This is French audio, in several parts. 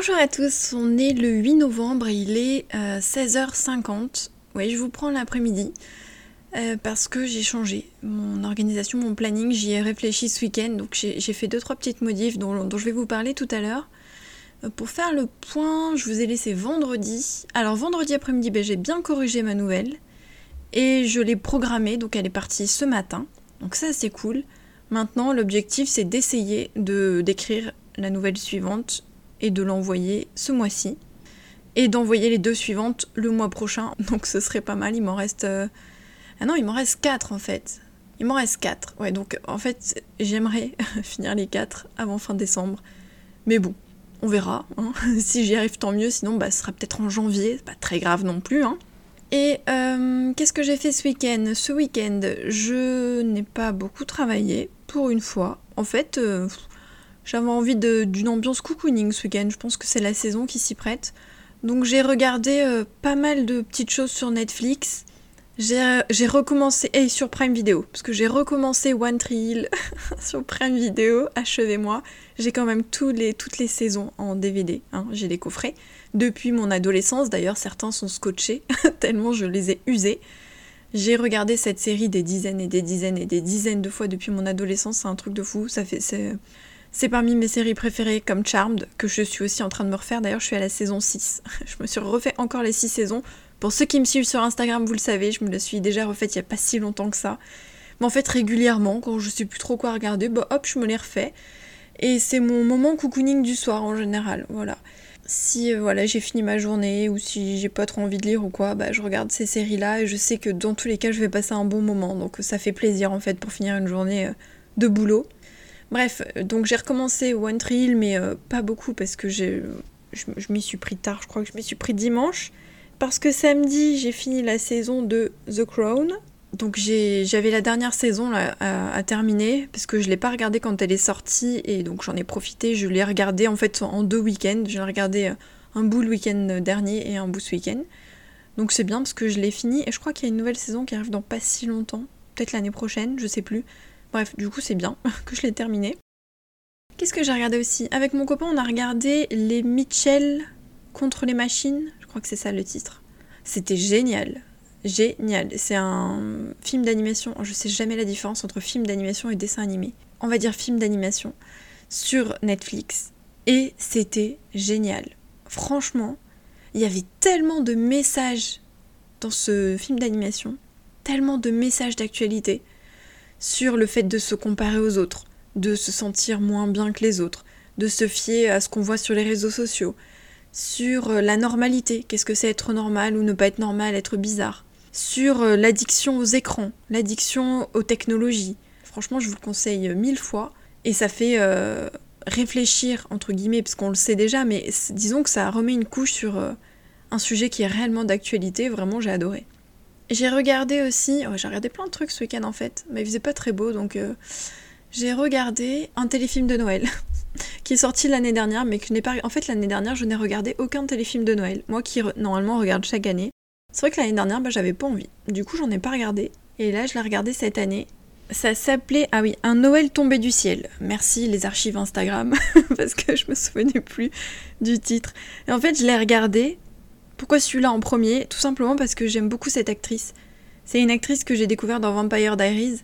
Bonjour à tous, on est le 8 novembre et il est 16h50. Oui, je vous prends l'après-midi euh, parce que j'ai changé mon organisation, mon planning. J'y ai réfléchi ce week-end, donc j'ai fait deux trois petites modifs dont, je vais vous parler tout à l'heure. Euh, pour faire le point, je vous ai laissé vendredi. Alors vendredi après-midi, ben, j'ai bien corrigé ma nouvelle et je l'ai programmée, donc elle est partie ce matin. Donc ça c'est cool. Maintenant, l'objectif c'est d'essayer de d'écrire la nouvelle suivante et de l'envoyer ce mois-ci. Et d'envoyer les deux suivantes le mois prochain. Donc ce serait pas mal. Il m'en reste. Euh, ah non, il m'en reste 4 en fait. Il m'en reste 4. Ouais, donc en fait, j'aimerais finir les 4 avant fin décembre. Mais bon, on verra. Hein. si j'y arrive, tant mieux. Sinon, bah, ce sera peut-être en janvier. Pas très grave non plus. Hein. Et euh, qu'est-ce que j'ai fait ce week-end? Ce week-end, je n'ai pas beaucoup travaillé, pour une fois. En fait, euh, j'avais envie d'une ambiance cocooning ce week-end. Je pense que c'est la saison qui s'y prête. Donc j'ai regardé euh, pas mal de petites choses sur Netflix. J'ai recommencé, et sur Prime Video, parce que j'ai recommencé One Tree Hill sur Prime Video, achevez-moi. J'ai quand même les, toutes les saisons en DVD, hein, j'ai les coffrets. Depuis mon adolescence, d'ailleurs certains sont scotchés, tellement je les ai usés. J'ai regardé cette série des dizaines et des dizaines et des dizaines de fois depuis mon adolescence, c'est un truc de fou. Ça fait, c'est parmi mes séries préférées comme Charmed, que je suis aussi en train de me refaire. D'ailleurs, je suis à la saison 6. je me suis refait encore les 6 saisons. Pour ceux qui me suivent sur Instagram, vous le savez, je me la suis déjà refaite il n'y a pas si longtemps que ça. Mais en fait, régulièrement, quand je sais plus trop quoi regarder, bah hop, je me les refais. Et c'est mon moment cocooning du soir en général, voilà si euh, voilà j'ai fini ma journée ou si j'ai pas trop envie de lire ou quoi, bah je regarde ces séries là et je sais que dans tous les cas je vais passer un bon moment donc ça fait plaisir en fait pour finir une journée euh, de boulot. Bref, euh, donc j'ai recommencé One Tree Hill mais pas beaucoup parce que j'ai je, m'y suis pris tard, je crois que je m'y suis pris dimanche parce que samedi j'ai fini la saison de The Crown donc j'avais la dernière saison à, terminer parce que je l'ai pas regardée quand elle est sortie et donc j'en ai profité. Je l'ai regardée en fait en deux week-ends. J'ai regardé euh, un bout le week-end dernier et un bout ce week-end. Donc c'est bien parce que je l'ai fini et je crois qu'il y a une nouvelle saison qui arrive dans pas si longtemps. Peut-être l'année prochaine, je sais plus. Bref, du coup c'est bien que je l'ai terminé. Qu'est-ce que j'ai regardé aussi? Avec mon copain on a regardé Les Mitchell contre les machines. Je crois que c'est ça le titre. C'était génial génial. C'est un film d'animation. Je sais jamais la différence entre film d'animation et dessin animé. On va dire film d'animation sur Netflix. Et c'était génial. Franchement, il y avait tellement de messages dans ce film d'animation, tellement de messages d'actualité sur le fait de se comparer aux autres, de se sentir moins bien que les autres, de se fier à ce qu'on voit sur les réseaux sociaux, sur la normalité, qu'est-ce que c'est être normal ou ne pas être normal, être bizarre, sur euh, l'addiction aux écrans, l'addiction aux technologies. Franchement, je vous le conseille mille fois. Et ça fait euh, réfléchir, entre guillemets, parce qu'on le sait déjà, mais disons que ça remet une couche sur euh, un sujet qui est réellement d'actualité. Vraiment, j'ai adoré. J'ai regardé aussi, j'ai regardé plein de trucs ce week-end en fait, mais il faisait pas très beau, donc j'ai regardé un téléfilm de Noël qui est sorti l'année dernière, mais que je n'ai pas. En fait, l'année dernière, je n'ai regardé aucun téléfilm de Noël. Moi qui normalement regarde chaque année. C'est vrai que l'année dernière, bah, j'avais pas envie. Du coup, j'en ai pas regardé. Et là, je l'ai regardé cette année. Ça s'appelait, ah oui, Un Noël tombé du ciel. Merci les archives Instagram, parce que je me souvenais plus du titre. Et en fait, je l'ai regardé. Pourquoi celui-là en premier? Tout simplement parce que j'aime beaucoup cette actrice. C'est une actrice que j'ai découverte dans Vampire Diaries.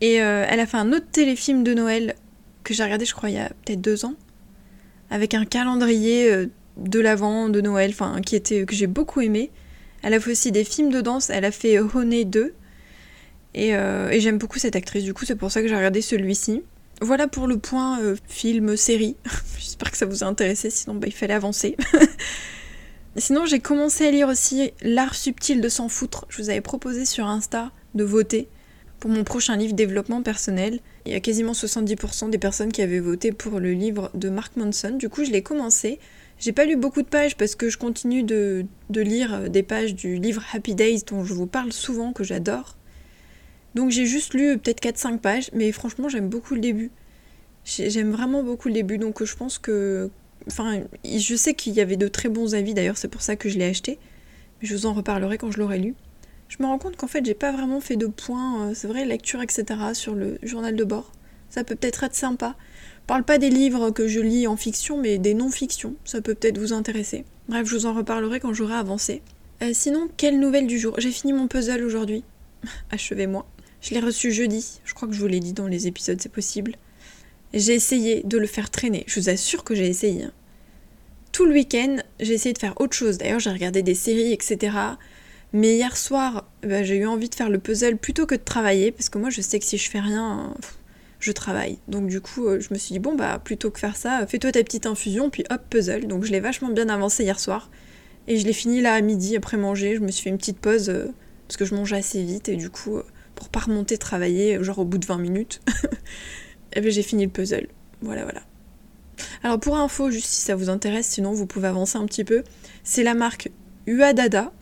Et euh, elle a fait un autre téléfilm de Noël que j'ai regardé, je crois, il y a peut-être deux ans. Avec un calendrier euh, de l'avant de Noël, enfin, qui était, que j'ai beaucoup aimé. Elle a fait aussi des films de danse, elle a fait Honey 2. Euh, et, j'aime beaucoup cette actrice, du coup c'est pour ça que j'ai regardé celui-ci. Voilà pour le point euh, film, série. J'espère que ça vous a intéressé, sinon bah, il fallait avancer. sinon j'ai commencé à lire aussi L'art subtil de s'en foutre. Je vous avais proposé sur Insta de voter pour mon prochain livre développement personnel. Il y a quasiment 70% des personnes qui avaient voté pour le livre de Mark Manson. Du coup je l'ai commencé. J'ai pas lu beaucoup de pages parce que je continue de, lire des pages du livre Happy Days dont je vous parle souvent, que j'adore. Donc j'ai juste lu peut-être 4-5 pages, mais franchement j'aime beaucoup le début. J'aime vraiment beaucoup le début, donc je pense que... Enfin, je sais qu'il y avait de très bons avis d'ailleurs, c'est pour ça que je l'ai acheté. Mais je vous en reparlerai quand je l'aurai lu. Je me rends compte qu'en fait j'ai pas vraiment fait de points, euh, c'est vrai, lecture, etc. sur le journal de bord. Ça peut peut-être être sympa. parle pas des livres que je lis en fiction, mais des non-fictions. Ça peut peut-être vous intéresser. Bref, je vous en reparlerai quand j'aurai avancé. Euh, sinon, quelle nouvelle du jour? J'ai fini mon puzzle aujourd'hui. Achevez-moi. Je l'ai reçu jeudi. Je crois que je vous l'ai dit dans les épisodes, c'est possible. J'ai essayé de le faire traîner. Je vous assure que j'ai essayé. Hein. Tout le week-end, j'ai essayé de faire autre chose. D'ailleurs, j'ai regardé des séries, etc. Mais hier soir, bah, j'ai eu envie de faire le puzzle plutôt que de travailler, parce que moi, je sais que si je fais rien, je travaille. Donc du coup, euh, je me suis dit, bon, bah plutôt que faire ça, fais-toi ta petite infusion, puis hop, puzzle. Donc je l'ai vachement bien avancé hier soir. Et je l'ai fini là à midi après manger. Je me suis fait une petite pause euh, parce que je mangeais assez vite et du coup, euh, pour pas remonter travailler, genre au bout de 20 minutes, j'ai fini le puzzle. Voilà, voilà. Alors pour info, juste si ça vous intéresse, sinon vous pouvez avancer un petit peu, c'est la marque Uadada.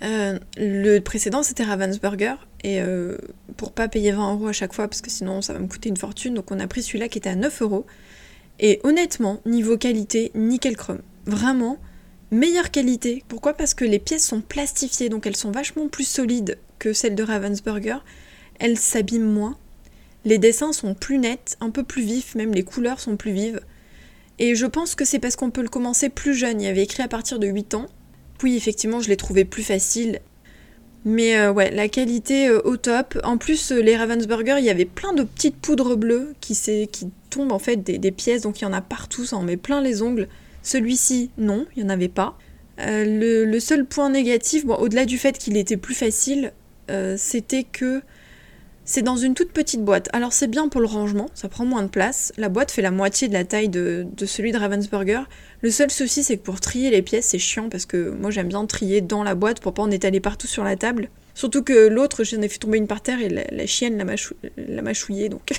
le précédent c'était Ravensburger et euh, pour pas payer 20 euros à chaque fois, parce que sinon ça va me coûter une fortune, donc on a pris celui-là qui était à 9 euros. Et honnêtement, niveau qualité, nickel chrome. Vraiment, meilleure qualité. Pourquoi? Parce que les pièces sont plastifiées, donc elles sont vachement plus solides que celles de Ravensburger. Elles s'abîment moins. Les dessins sont plus nets, un peu plus vifs, même les couleurs sont plus vives. Et je pense que c'est parce qu'on peut le commencer plus jeune. Il y avait écrit à partir de 8 ans. Oui, effectivement, je l'ai trouvé plus facile mais euh, ouais, la qualité euh, au top. En plus, euh, les Ravensburger, il y avait plein de petites poudres bleues qui, qui tombent en fait des, pièces, donc il y en a partout, ça en met plein les ongles. Celui-ci, non, il n'y en avait pas. Le, seul point négatif, au-delà du fait qu'il était plus facile, c'était que c'est dans une toute petite boîte. Alors c'est bien pour le rangement, ça prend moins de place. La boîte fait la moitié de la taille de, celui de Ravensburger. Le seul souci c'est que pour trier les pièces c'est chiant parce que moi j'aime bien trier dans la boîte pour pas en étaler partout sur la table. Surtout que l'autre j'en ai fait tomber une par terre et la, chienne l'a mâchouillé donc.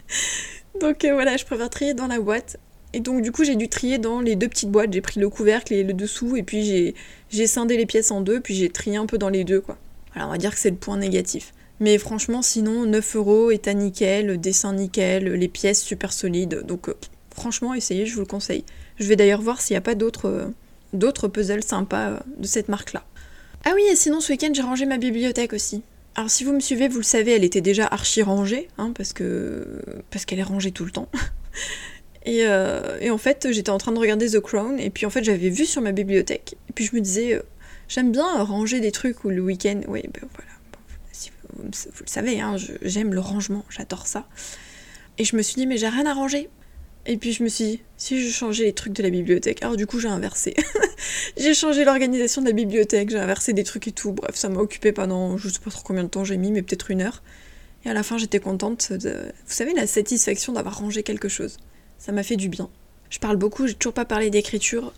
donc euh, voilà, je préfère trier dans la boîte. Et donc du coup j'ai dû trier dans les deux petites boîtes. J'ai pris le couvercle et le dessous et puis j'ai scindé les pièces en deux puis j'ai trié un peu dans les deux quoi. Voilà, on va dire que c'est le point négatif. Mais franchement, sinon, 9 euros, état nickel, dessin nickel, les pièces super solides. Donc, euh, franchement, essayez, je vous le conseille. Je vais d'ailleurs voir s'il n'y a pas d'autres, euh, puzzles sympas euh, de cette marque-là. Ah oui, et sinon, ce week-end, j'ai rangé ma bibliothèque aussi. Alors, si vous me suivez, vous le savez, elle était déjà archi rangée, hein, parce que parce qu'elle est rangée tout le temps. et, et, en fait, j'étais en train de regarder The Crown, et puis en fait, j'avais vu sur ma bibliothèque, et puis je me disais, j'aime bien ranger des trucs où le week-end, oui, ben voilà vous, le savez, hein, j'aime le rangement, j'adore ça. Et je me suis dit, mais j'ai rien à ranger. Et puis je me suis dit, si je changeais les trucs de la bibliothèque, alors du coup j'ai inversé. j'ai changé l'organisation de la bibliothèque, j'ai inversé des trucs et tout. Bref, ça m'a occupé pendant je sais pas trop combien de temps j'ai mis, mais peut-être une heure. Et à la fin j'étais contente de. Vous savez, la satisfaction d'avoir rangé quelque chose. Ça m'a fait du bien. Je parle beaucoup, j'ai toujours pas parlé d'écriture.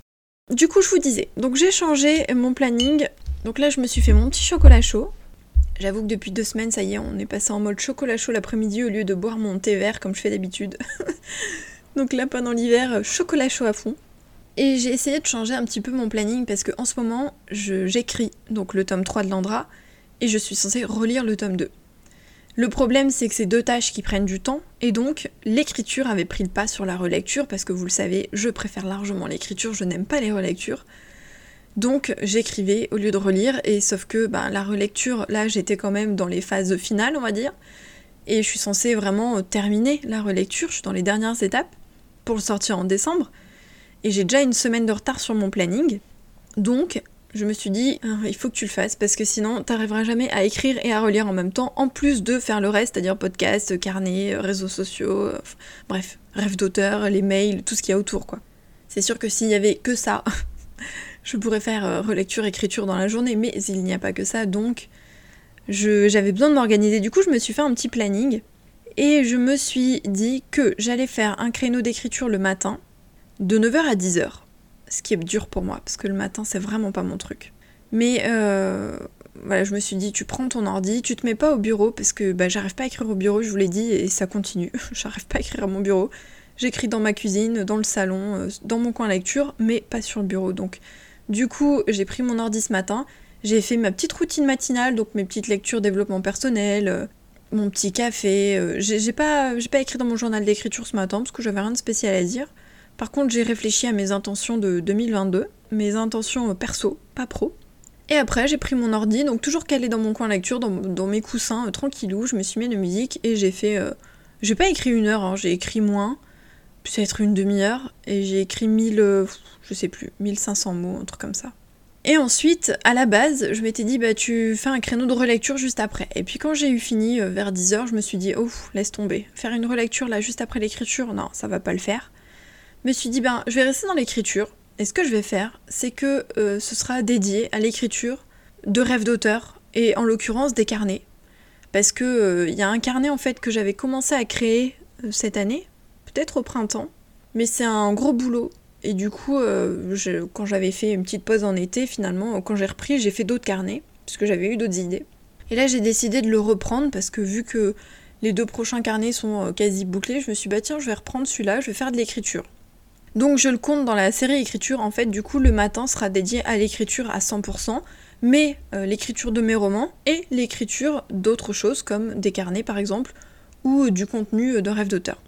Du coup, je vous disais, donc j'ai changé mon planning. Donc là, je me suis fait mon petit chocolat chaud. J'avoue que depuis deux semaines, ça y est, on est passé en mode chocolat chaud l'après-midi au lieu de boire mon thé vert comme je fais d'habitude. Donc là, pendant l'hiver, chocolat chaud à fond. Et j'ai essayé de changer un petit peu mon planning parce qu'en ce moment, j'écris donc le tome 3 de Landra et je suis censée relire le tome 2. Le problème, c'est que c'est deux tâches qui prennent du temps, et donc l'écriture avait pris le pas sur la relecture, parce que vous le savez, je préfère largement l'écriture, je n'aime pas les relectures. Donc j'écrivais au lieu de relire, et sauf que ben, la relecture, là j'étais quand même dans les phases finales, on va dire, et je suis censée vraiment terminer la relecture, je suis dans les dernières étapes pour le sortir en décembre, et j'ai déjà une semaine de retard sur mon planning, donc je me suis dit, ah, il faut que tu le fasses, parce que sinon t'arriveras jamais à écrire et à relire en même temps, en plus de faire le reste, c'est-à-dire podcast, carnet, réseaux sociaux, bref, rêve d'auteur, les mails, tout ce qu'il y a autour, quoi. C'est sûr que s'il y avait que ça, je pourrais faire euh, relecture, écriture dans la journée, mais il n'y a pas que ça, donc j'avais besoin de m'organiser. Du coup, je me suis fait un petit planning et je me suis dit que j'allais faire un créneau d'écriture le matin de 9h à 10h. Ce qui est dur pour moi, parce que le matin, c'est vraiment pas mon truc. Mais euh, voilà, je me suis dit, tu prends ton ordi, tu te mets pas au bureau, parce que bah, j'arrive pas à écrire au bureau, je vous l'ai dit, et ça continue. j'arrive pas à écrire à mon bureau. J'écris dans ma cuisine, dans le salon, euh, dans mon coin lecture, mais pas sur le bureau. Donc du coup, j'ai pris mon ordi ce matin, j'ai fait ma petite routine matinale, donc mes petites lectures développement personnel, euh, mon petit café. Euh, j'ai pas, écrit dans mon journal d'écriture ce matin parce que j'avais rien de spécial à dire. Par contre, j'ai réfléchi à mes intentions de 2022, mes intentions euh, perso, pas pro. Et après, j'ai pris mon ordi, donc toujours calé dans mon coin lecture, dans, mes coussins, tranquillou, je me suis mis de musique et j'ai fait. j'ai pas écrit une heure, hein, j'ai écrit moins. Peut-être une demi-heure, et j'ai écrit 1000, euh, je sais plus, 1500 mots, un truc comme ça. Et ensuite, à la base, je m'étais dit, bah tu fais un créneau de relecture juste après. Et puis quand j'ai eu fini, euh, vers 10h, je me suis dit, oh, laisse tomber. Faire une relecture là juste après l'écriture, non, ça va pas le faire. Je me suis dit, ben, je vais rester dans l'écriture. Et ce que je vais faire, c'est que euh, ce sera dédié à l'écriture de rêves d'auteur, et en l'occurrence des carnets. Parce que il y a un carnet en fait que j'avais commencé à créer cette année, au printemps, mais c'est un gros boulot. Et du coup, euh, quand j'avais fait une petite pause en été, finalement, quand j'ai repris, j'ai fait d'autres carnets, puisque j'avais eu d'autres idées. Et là, j'ai décidé de le reprendre, parce que vu que les deux prochains carnets sont euh, quasi bouclés, je me suis dit, bah tiens, je vais reprendre celui-là, je vais faire de l'écriture. Donc je le compte dans la série écriture, en fait, du coup, le matin sera dédié à l'écriture à 100%, mais euh, l'écriture de mes romans et l'écriture d'autres choses, comme des carnets par exemple, ou du contenu de rêve d'auteur.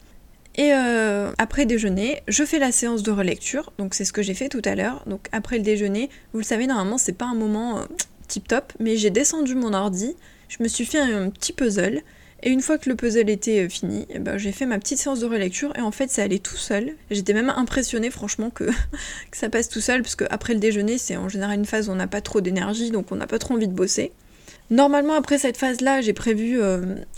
Et euh, après déjeuner, je fais la séance de relecture, donc c'est ce que j'ai fait tout à l'heure. Donc après le déjeuner, vous le savez, normalement c'est pas un moment euh, tip top, mais j'ai descendu mon ordi, je me suis fait un, petit puzzle, et une fois que le puzzle était euh, fini, eh ben, j'ai fait ma petite séance de relecture, et en fait ça allait tout seul. J'étais même impressionnée franchement que, que ça passe tout seul, parce qu'après le déjeuner, c'est en général une phase où on n'a pas trop d'énergie, donc on n'a pas trop envie de bosser. Normalement, après cette phase-là, j'ai prévu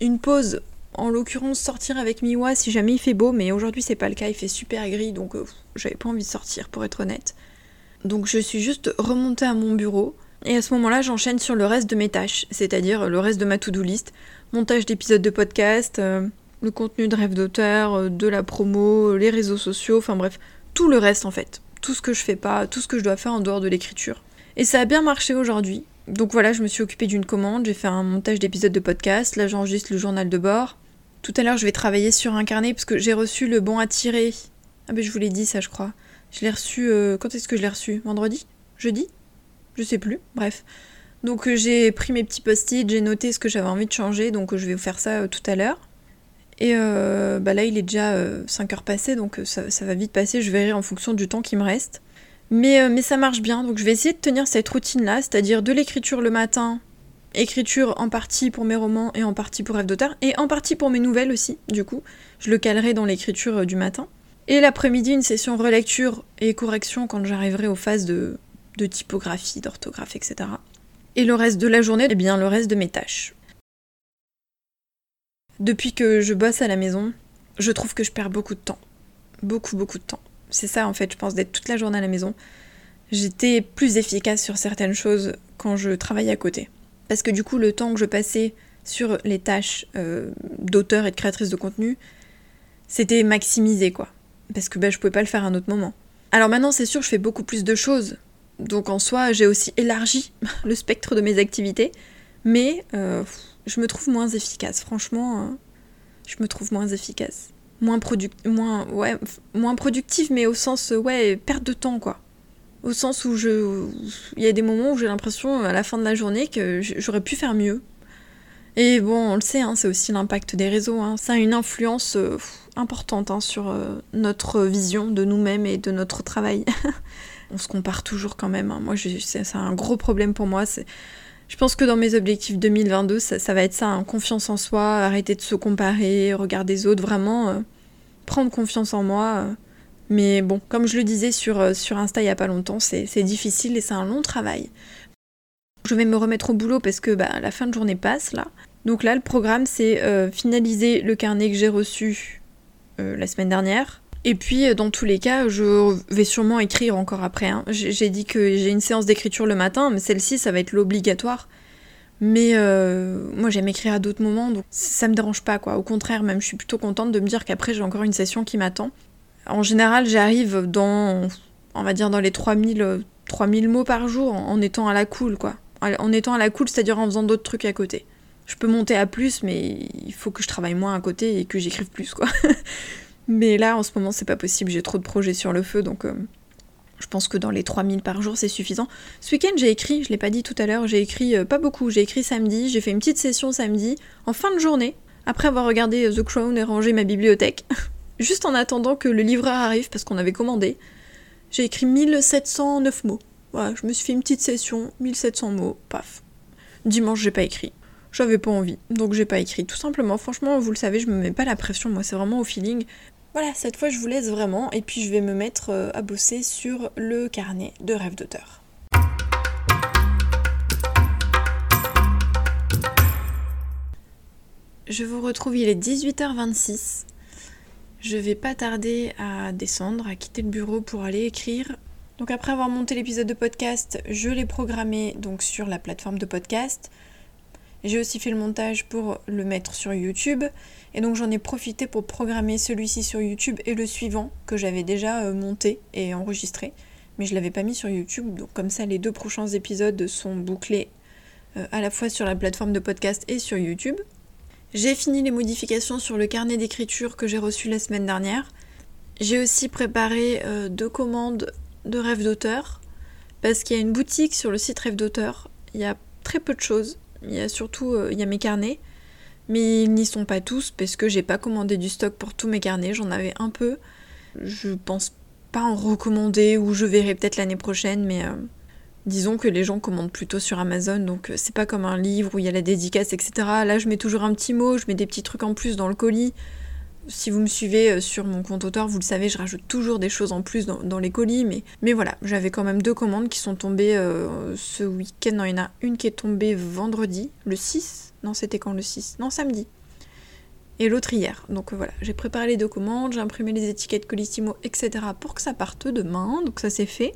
une pause en l'occurrence sortir avec Miwa si jamais il fait beau, mais aujourd'hui c'est pas le cas, il fait super gris, donc euh, j'avais pas envie de sortir pour être honnête. Donc je suis juste remontée à mon bureau, et à ce moment-là j'enchaîne sur le reste de mes tâches, c'est-à-dire le reste de ma to-do list, montage d'épisodes de podcast, euh, le contenu de rêve d'auteur, euh, de la promo, les réseaux sociaux, enfin bref, tout le reste en fait. Tout ce que je fais pas, tout ce que je dois faire en dehors de l'écriture. Et ça a bien marché aujourd'hui. Donc voilà, je me suis occupée d'une commande, j'ai fait un montage d'épisodes de podcast, là j'enregistre le journal de bord, tout à l'heure, je vais travailler sur un carnet parce que j'ai reçu le bon à tirer. Ah ben je vous l'ai dit ça, je crois. Je l'ai reçu. Euh, quand est-ce que je l'ai reçu? Vendredi? Jeudi? Je sais plus. Bref. Donc euh, j'ai pris mes petits post-it, j'ai noté ce que j'avais envie de changer, donc euh, je vais vous faire ça tout à l'heure. Et bah là, il est déjà 5 heures passées, donc ça, va vite passer. Je verrai en fonction du temps qui me reste. Mais, mais ça marche bien, donc je vais essayer de tenir cette routine-là, c'est-à-dire de l'écriture le matin, écriture en partie pour mes romans et en partie pour rêve d'auteur, et en partie pour mes nouvelles aussi, du coup. Je le calerai dans l'écriture euh, du matin. Et l'après-midi, une session relecture et correction quand j'arriverai aux phases de, typographie, d'orthographe, etc. Et le reste de la journée, eh bien le reste de mes tâches. Depuis que je bosse à la maison, je trouve que je perds beaucoup de temps. Beaucoup, beaucoup de temps. C'est ça en fait, je pense, d'être toute la journée à la maison. J'étais plus efficace sur certaines choses quand je travaillais à côté. Parce que du coup, le temps que je passais sur les tâches euh, d'auteur et de créatrice de contenu, c'était maximisé, quoi. Parce que ben, je pouvais pas le faire à un autre moment. Alors maintenant, c'est sûr, je fais beaucoup plus de choses. Donc en soi, j'ai aussi élargi le spectre de mes activités. Mais euh, je me trouve moins efficace. Franchement, euh, je me trouve moins efficace. Moins, ouais, moins productive, mais au sens, ouais, perte de temps, quoi au sens où je il y a des moments où j'ai l'impression à la fin de la journée que j'aurais pu faire mieux. Et bon, on le sait, hein, c'est aussi l'impact des réseaux. Hein. Ça a une influence euh, importante hein, sur euh, notre vision de nous-mêmes et de notre travail. on se compare toujours quand même. Moi, c'est un gros problème pour moi. Je pense que dans mes objectifs 2022, ça, va être ça, confiance en soi, arrêter de se comparer, regarder les autres, vraiment euh, prendre confiance en moi. Mais bon, comme je le disais sur, euh, sur Insta il y a pas longtemps, c'est difficile et c'est un long travail. Je vais me remettre au boulot parce que bah, la fin de journée passe là. Donc là, le programme, c'est euh, finaliser le carnet que j'ai reçu euh, la semaine dernière. Et puis, dans tous les cas, je vais sûrement écrire encore après. Hein. J'ai dit que j'ai une séance d'écriture le matin, mais celle-ci, ça va être l'obligatoire. Mais moi, j'aime écrire à d'autres moments, donc ça me dérange pas, quoi. Au contraire, même, je suis plutôt contente de me dire qu'après, j'ai encore une session qui m'attend. En général, j'arrive dans, on va dire, dans les 3000, 3000 mots par jour en étant à la cool, quoi. En étant à la cool, c'est-à-dire en faisant d'autres trucs à côté. Je peux monter à plus, mais il faut que je travaille moins à côté et que j'écrive plus, quoi. mais là, en ce moment, c'est pas possible, j'ai trop de projets sur le feu, donc euh, je pense que dans les 3000 par jour, c'est suffisant. Ce week-end, j'ai écrit, je l'ai pas dit tout à l'heure, j'ai écrit euh, pas beaucoup, j'ai écrit samedi, j'ai fait une petite session samedi, en fin de journée, après avoir regardé The Crown et rangé ma bibliothèque. Juste en attendant que le livreur arrive, parce qu'on avait commandé, j'ai écrit 1709 mots. Voilà, je me suis fait une petite session, 1700 mots, paf. Dimanche, j'ai pas écrit. J'avais pas envie, donc j'ai pas écrit. Tout simplement, franchement, vous le savez, je me mets pas la pression, moi, c'est vraiment au feeling. Voilà, cette fois je vous laisse vraiment et puis je vais me mettre euh, à bosser sur le carnet de rêve d'auteur. Je vous retrouve, il est 18h26. Je vais pas tarder à descendre, à quitter le bureau pour aller écrire. Donc après avoir monté l'épisode de podcast, je l'ai programmé donc sur la plateforme de podcast. J'ai aussi fait le montage pour le mettre sur YouTube. Et donc j'en ai profité pour programmer celui-ci sur YouTube et le suivant que j'avais déjà euh, monté et enregistré. Mais je l'avais pas mis sur YouTube. Donc comme ça les deux prochains épisodes sont bouclés euh, à la fois sur la plateforme de podcast et sur YouTube. J'ai fini les modifications sur le carnet d'écriture que j'ai reçu la semaine dernière. J'ai aussi préparé euh, deux commandes de rêve d'auteur parce qu'il y a une boutique sur le site rêve d'auteur. Il y a très peu de choses. Il y a surtout euh, y a mes carnets, mais ils n'y sont pas tous parce que j'ai pas commandé du stock pour tous mes carnets. J'en avais un peu. Je pense pas en recommander ou je verrai peut-être l'année prochaine, mais euh, Disons que les gens commandent plutôt sur Amazon, donc euh, c'est pas comme un livre où il y a la dédicace, etc. Là, je mets toujours un petit mot, je mets des petits trucs en plus dans le colis. Si vous me suivez euh, sur mon compte auteur, vous le savez, je rajoute toujours des choses en plus dans, les colis. Mais, voilà, j'avais quand même deux commandes qui sont tombées euh, ce week-end. Il y en a une qui est tombée vendredi, le 6. Non, c'était quand le 6 Non, samedi. Et l'autre hier. Donc voilà, j'ai préparé les deux commandes, j'ai imprimé les étiquettes Colissimo, etc. pour que ça parte demain. Donc ça c'est fait.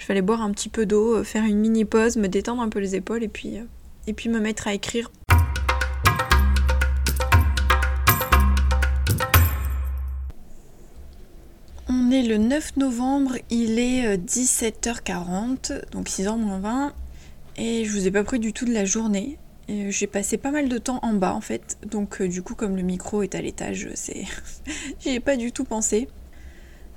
Je vais aller boire un petit peu d'eau, euh, faire une mini pause, me détendre un peu les épaules et puis, euh, et puis me mettre à écrire. On est le 9 novembre, il est 17h40, euh, donc 6h moins 20, et je vous ai pas pris du tout de la journée. J'ai passé pas mal de temps en bas en fait, donc du coup comme le micro est à l'étage, c'est, j'y ai pas du tout pensé.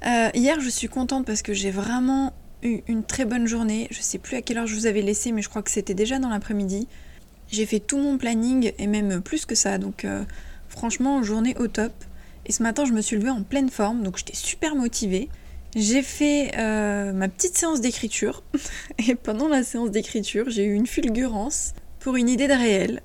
hier, je suis contente parce que j'ai vraiment une très bonne journée. Je sais plus à quelle heure je vous avais laissé, mais je crois que c'était déjà dans l'après-midi. J'ai fait tout mon planning et même plus que ça, donc euh, franchement, journée au top. Et ce matin, je me suis levée en pleine forme, donc j'étais super motivée. J'ai fait euh, ma petite séance d'écriture, et pendant la séance d'écriture, j'ai eu une fulgurance pour une idée de réel.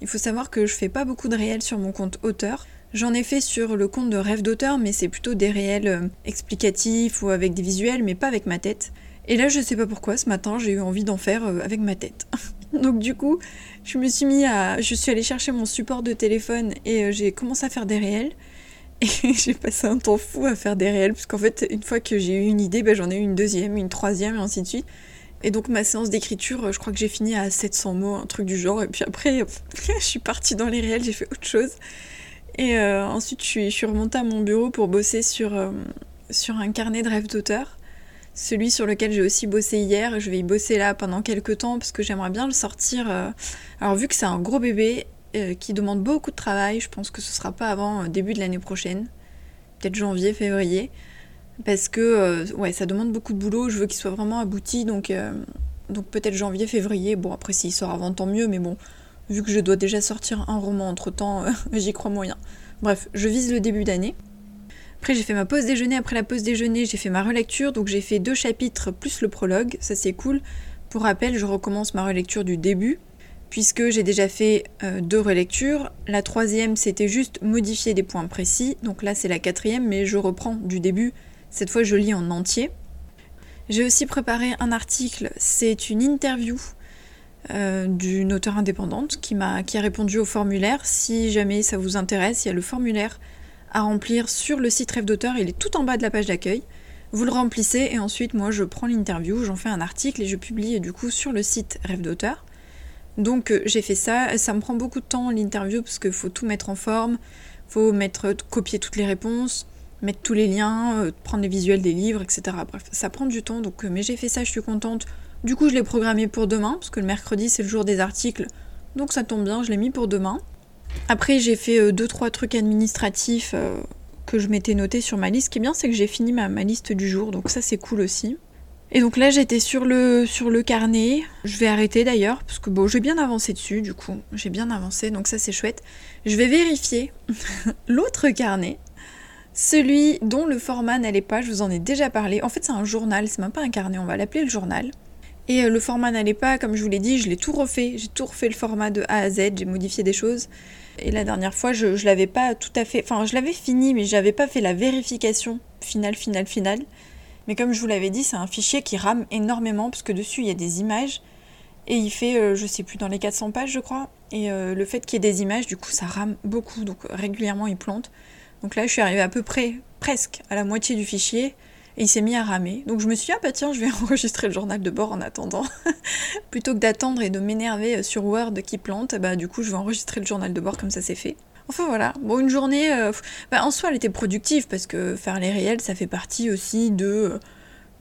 Il faut savoir que je fais pas beaucoup de réels sur mon compte auteur. J'en ai fait sur le compte de rêve d'auteur, mais c'est plutôt des réels euh, explicatifs ou avec des visuels, mais pas avec ma tête. Et là, je sais pas pourquoi, ce matin, j'ai eu envie d'en faire euh, avec ma tête. Donc du coup, je me suis mis à... Je suis allée chercher mon support de téléphone et euh, j'ai commencé à faire des réels. Et j'ai passé un temps fou à faire des réels, parce qu'en fait, une fois que j'ai eu une idée, ben, j'en ai eu une deuxième, une troisième, et ainsi de suite. Et donc ma séance d'écriture, je crois que j'ai fini à 700 mots, un truc du genre. Et puis après, je suis partie dans les réels, j'ai fait autre chose. Et euh, ensuite, je suis, remontée à mon bureau pour bosser sur, euh, sur un carnet de rêve d'auteur. Celui sur lequel j'ai aussi bossé hier. Je vais y bosser là pendant quelques temps parce que j'aimerais bien le sortir. Euh. Alors, vu que c'est un gros bébé qui demande beaucoup de travail, je pense que ce sera pas avant début de l'année prochaine. Peut-être janvier, février. Parce que ouais, ça demande beaucoup de boulot. Je veux qu'il soit vraiment abouti. Donc, donc peut-être janvier, février. Bon, après, s'il sort avant, tant mieux. Mais bon, vu que je dois déjà sortir un roman entre temps, euh, j'y crois moyen. Bref, je vise le début d'année. Après, j'ai fait ma pause déjeuner. Après la pause déjeuner, j'ai fait ma relecture. Donc, j'ai fait deux chapitres plus le prologue. Ça, c'est cool. Pour rappel, je recommence ma relecture du début, puisque j'ai déjà fait euh, deux relectures. La troisième, c'était juste modifier des points précis. Donc là, c'est la quatrième, mais je reprends du début. Cette fois, je lis en entier. J'ai aussi préparé un article. C'est une interview euh, d'une auteure indépendante qui, m'a, qui a répondu au formulaire. Si jamais ça vous intéresse, il y a le formulaire à remplir sur le site Rêve d'auteur, il est tout en bas de la page d'accueil. Vous le remplissez et ensuite moi je prends l'interview, j'en fais un article et je publie du coup sur le site Rêve d'auteur. Donc euh, j'ai fait ça, ça me prend beaucoup de temps l'interview parce qu'il faut tout mettre en forme, faut mettre copier toutes les réponses, mettre tous les liens, euh, prendre les visuels des livres, etc. Bref, ça prend du temps donc mais j'ai fait ça, je suis contente. Du coup, je l'ai programmé pour demain, parce que le mercredi, c'est le jour des articles. Donc ça tombe bien, je l'ai mis pour demain. Après, j'ai fait 2-3 euh, trucs administratifs euh, que je m'étais noté sur ma liste. Ce qui est bien, c'est que j'ai fini ma, liste du jour, donc ça, c'est cool aussi. Et donc là, j'étais sur le, sur le carnet. Je vais arrêter d'ailleurs, parce que bon, j'ai bien avancé dessus, du coup. J'ai bien avancé, donc ça, c'est chouette. Je vais vérifier l'autre carnet. Celui dont le format n'allait pas, je vous en ai déjà parlé. En fait, c'est un journal, c'est même pas un carnet, on va l'appeler le journal. Et euh, le format n'allait pas, comme je vous l'ai dit, je l'ai tout refait. J'ai tout refait le format de A à Z, j'ai modifié des choses. et la dernière fois, je, l'avais pas tout à fait. Enfin, je l'avais fini, mais j'avais pas fait la vérification finale, finale, finale. Mais comme je vous l'avais dit, c'est un fichier qui rame énormément parce que dessus il y a des images et il fait, euh, je sais plus, dans les 400 pages, je crois. Et euh, le fait qu'il y ait des images, du coup, ça rame beaucoup. Donc régulièrement, il plante. Donc là, je suis arrivée à peu près, presque, à la moitié du fichier. Et il s'est mis à ramer. Donc je me suis dit, ah bah tiens, je vais enregistrer le journal de bord en attendant. Plutôt que d'attendre et de m'énerver euh, sur Word qui plante, bah du coup, je vais enregistrer le journal de bord comme ça c'est fait. Enfin voilà, bon une journée, bah, en soi elle était productive parce que faire les réels ça fait partie aussi de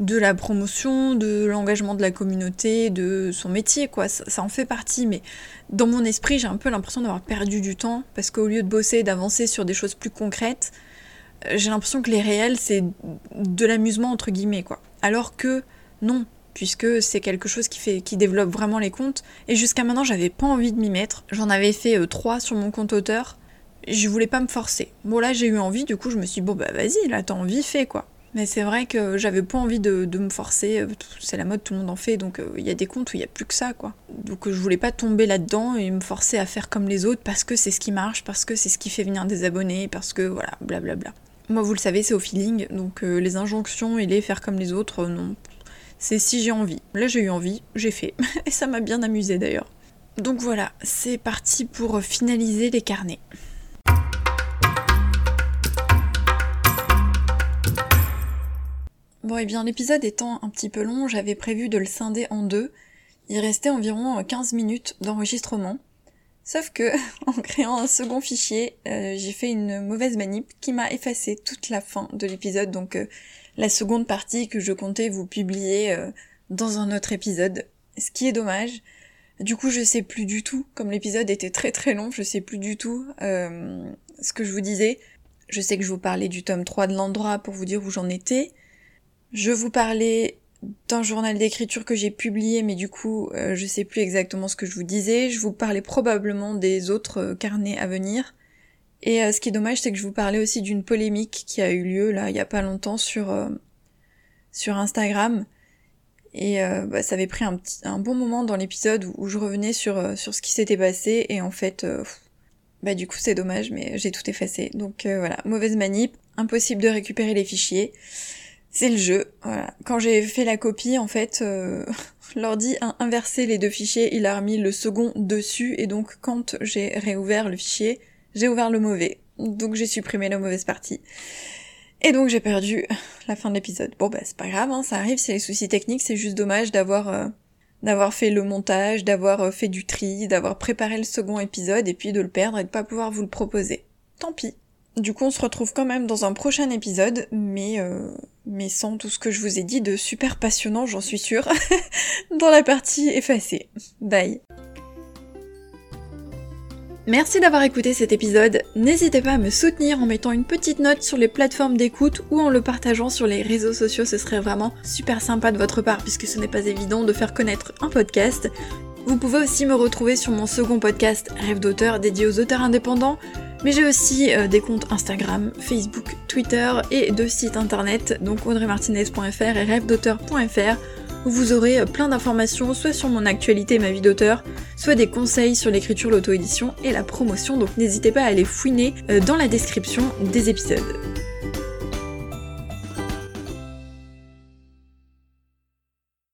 de la promotion, de l'engagement de la communauté, de son métier, quoi. Ça, en fait partie, mais dans mon esprit, j'ai un peu l'impression d'avoir perdu du temps, parce qu'au lieu de bosser, d'avancer sur des choses plus concrètes, euh, j'ai l'impression que les réels, c'est de l'amusement, entre guillemets, quoi. Alors que non, puisque c'est quelque chose qui, fait, qui développe vraiment les comptes, et jusqu'à maintenant, j'avais pas envie de m'y mettre. J'en avais fait euh, trois sur mon compte auteur, je voulais pas me forcer. Bon là, j'ai eu envie, du coup, je me suis dit, bon bah vas-y, là, t'as envie, fais, quoi. Mais c'est vrai que j'avais pas envie de, me forcer, euh, c'est la mode, tout le monde en fait, donc euh, il y a des comptes où il y a plus que ça, quoi. Donc je voulais pas tomber là-dedans et me forcer à faire comme les autres parce que c'est ce qui marche, parce que c'est ce qui fait venir des abonnés, parce que voilà, blablabla. Moi, vous le savez, c'est au feeling, donc euh, les injonctions et les faire comme les autres, non. C'est si j'ai envie. Là, j'ai eu envie, j'ai fait. et ça m'a bien amusé d'ailleurs. Donc voilà, c'est parti pour finaliser les carnets. Bon, et eh bien, l'épisode étant un petit peu long, j'avais prévu de le scinder en deux. Il restait environ 15 minutes d'enregistrement. Sauf que, en créant un second fichier, euh, j'ai fait une mauvaise manip qui m'a effacé toute la fin de l'épisode, donc euh, la seconde partie que je comptais vous publier euh, dans un autre épisode. Ce qui est dommage. Du coup, je sais plus du tout, comme l'épisode était très très long, je sais plus du tout ce que je vous disais. Je sais que je vous parlais du tome 3 de l'endroit pour vous dire où j'en étais. Je vous parlais d'un journal d'écriture que j'ai publié, mais du coup, euh, je sais plus exactement ce que je vous disais. Je vous parlais probablement des autres euh, carnets à venir. Et euh, ce qui est dommage, c'est que je vous parlais aussi d'une polémique qui a eu lieu là il y a pas longtemps sur Instagram. Et bah, ça avait pris un bon moment dans l'épisode où, je revenais sur sur ce qui s'était passé et en fait bah du coup c'est dommage mais j'ai tout effacé. Donc voilà, mauvaise manip, impossible de récupérer les fichiers. C'est le jeu, voilà. Quand j'ai fait la copie, en fait, euh, l'ordi a inversé les deux fichiers, il a remis le second dessus, et donc quand j'ai réouvert le fichier, j'ai ouvert le mauvais. Donc j'ai supprimé la mauvaise partie. Et donc j'ai perdu la fin de l'épisode. Bon bah c'est pas grave, hein, ça arrive, c'est les soucis techniques, c'est juste dommage d'avoir euh, d'avoir fait le montage, d'avoir euh, fait du tri, d'avoir préparé le second épisode et puis de le perdre et de pas pouvoir vous le proposer. Tant pis. Du coup, on se retrouve quand même dans un prochain épisode, mais, euh, mais sans tout ce que je vous ai dit de super passionnant, j'en suis sûre, dans la partie effacée. Bye. Merci d'avoir écouté cet épisode. N'hésitez pas à me soutenir en mettant une petite note sur les plateformes d'écoute ou en le partageant sur les réseaux sociaux, ce serait vraiment super sympa de votre part puisque ce n'est pas évident de faire connaître un podcast. Vous pouvez aussi me retrouver sur mon second podcast Rêve d'auteur dédié aux auteurs indépendants, mais j'ai aussi euh, des comptes Instagram, Facebook, Twitter et deux sites internet, donc audreymartinez.fr et rêvedauteur.fr, où vous aurez euh, plein d'informations soit sur mon actualité et ma vie d'auteur, soit des conseils sur l'écriture, l'auto-édition et la promotion, donc n'hésitez pas à aller fouiner euh, dans la description des épisodes.